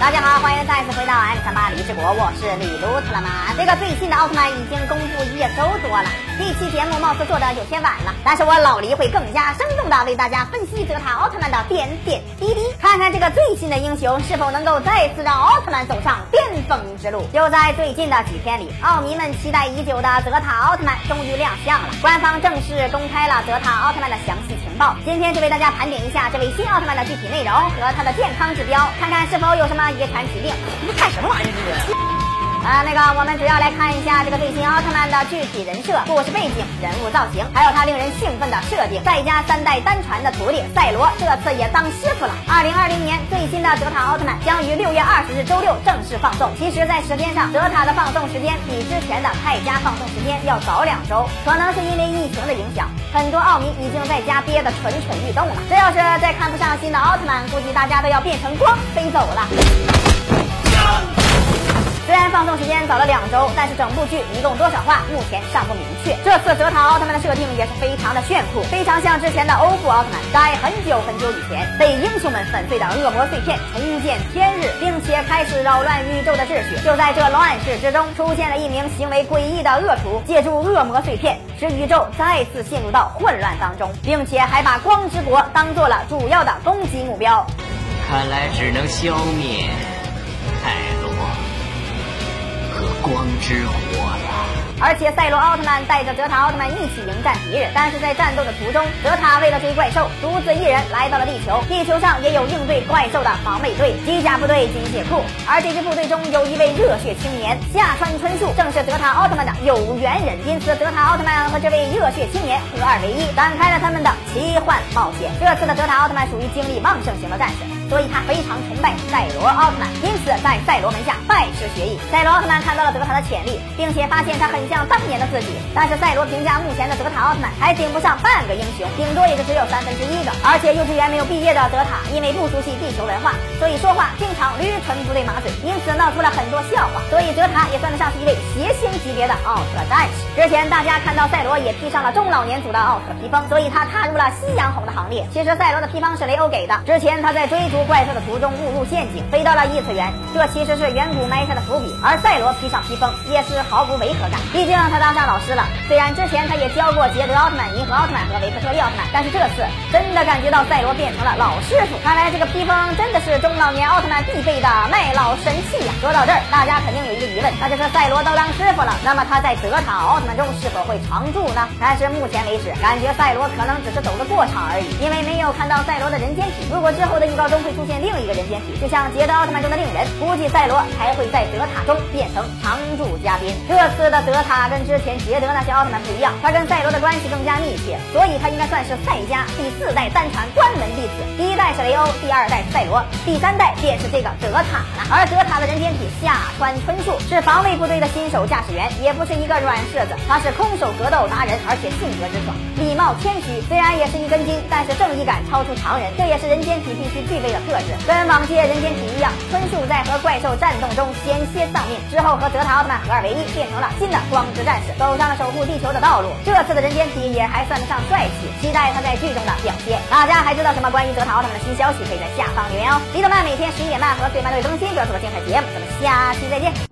大家好，欢迎再次回到 M 三八李志国，我是李卢特了吗？这个最新的奥特曼已经公布一周多了，这期节目貌似做的有些晚了，但是我老黎会更加生动的为大家分析泽塔奥特曼的点点滴滴，看看这个最新的英雄是否能够再次让奥特曼走上巅峰之路。就在最近的几天里，奥迷们期待已久的泽塔奥特曼终于亮相了，官方正式公开了泽塔奥特曼的详细情报。今天就为大家盘点一下这位新奥特曼的具体内容和他的健康指标，看看是否有什么。遗传疾病，你看什么玩意儿这是？啊，那个，我们主要来看一下这个最新奥特曼的具体人设、故事背景、人物造型，还有他令人兴奋的设定。再加三代单传的徒弟赛罗，这次也当师傅了。二零二零年最新的德塔奥特曼将于六月二十日周六正式放送。其实，在时间上，德塔的放送时间比之前的泰迦放送时间要早两周，可能是因为疫情的影响，很多奥迷已经在家憋得蠢蠢欲动了。这要是再看不上新的奥特曼，估计大家都要变成光飞走了。虽然放送时间早了两周，但是整部剧一共多少话，目前尚不明确。这次泽塔奥特曼的设定也是非常的炫酷，非常像之前的欧布奥特曼，在很久很久以前被英雄们粉碎的恶魔碎片重见天日，并且开始扰乱宇宙的秩序。就在这乱世之中，出现了一名行为诡异的恶徒，借助恶魔碎片，使宇宙再次陷入到混乱当中，并且还把光之国当做了主要的攻击目标。看来只能消灭。光之火了，而且赛罗奥特曼带着泽塔奥特曼一起迎战敌人，但是在战斗的途中，泽塔为了追怪兽，独自一人来到了地球。地球上也有应对怪兽的防卫队、机甲部队、机械库，而这支部队中有一位热血青年夏川春树，正是泽塔奥特曼的有缘人，因此泽塔奥特曼和这位热血青年合二为一，展开了他们的奇幻冒险。这次的泽塔奥特曼属于精力旺盛型的战士。所以他非常崇拜赛罗奥特曼，因此在赛罗门下拜师学艺。赛罗奥特曼看到了泽塔的潜力，并且发现他很像当年的自己。但是赛罗评价目前的泽塔奥特曼还顶不上半个英雄，顶多也就只有三分之一个。而且幼稚园没有毕业的泽塔，因为不熟悉地球文化，所以说话经常驴唇不对马嘴，因此闹出了很多笑话。所以泽塔也算得上是一位谐星级别的奥特战士。之前大家看到赛罗也披上了中老年组的奥特披风，所以他踏入了夕阳红的行列。其实赛罗的披风是雷欧给的，之前他在追逐。怪兽的途中误入陷阱，飞到了异次元。这其实是远古埋下的伏笔。而赛罗披上披风也是毫无违和感，毕竟他当上老师了。虽然之前他也教过捷德奥特曼、银河奥特曼和维克特利奥特曼，但是这次真的感觉到赛罗变成了老师傅。看来这个披风真的是中老年奥特曼必备的卖老神器呀！说到这儿，大家肯定有一个疑问，那就是赛罗都当师傅了，那么他在德塔奥特曼中是否会常驻呢？但是目前为止，感觉赛罗可能只是走个过场而已，因为没有看到赛罗的人间体。如果之后的预告中会。出现另一个人间体，就像捷德奥特曼中的令人，估计赛罗还会在德塔中变成常驻嘉宾。这次的德塔跟之前捷德那些奥特曼不一样，他跟赛罗的关系更加密切，所以他应该算是赛迦第四代单传关门弟子。第一代是雷欧，第二代是赛罗，第三代便是这个德塔了。而德塔的人间体夏川春树是防卫部队的新手驾驶员，也不是一个软柿子，他是空手格斗达人，而且性格直爽，礼貌谦虚。虽然也是一根筋，但是正义感超出常人，这也是人间体必须具备的。特质跟往届人间体一样，春树在和怪兽战斗中险些丧命，之后和泽塔奥特曼合二为一，变成了新的光之战士，走上了守护地球的道路。这次的人间体也还算得上帅气，期待他在剧中的表现。大家还知道什么关于泽塔奥特曼的新消息？可以在下方留言哦。李德曼每天十一点半和最慢队更新，就要出个精彩节目，咱们下期再见。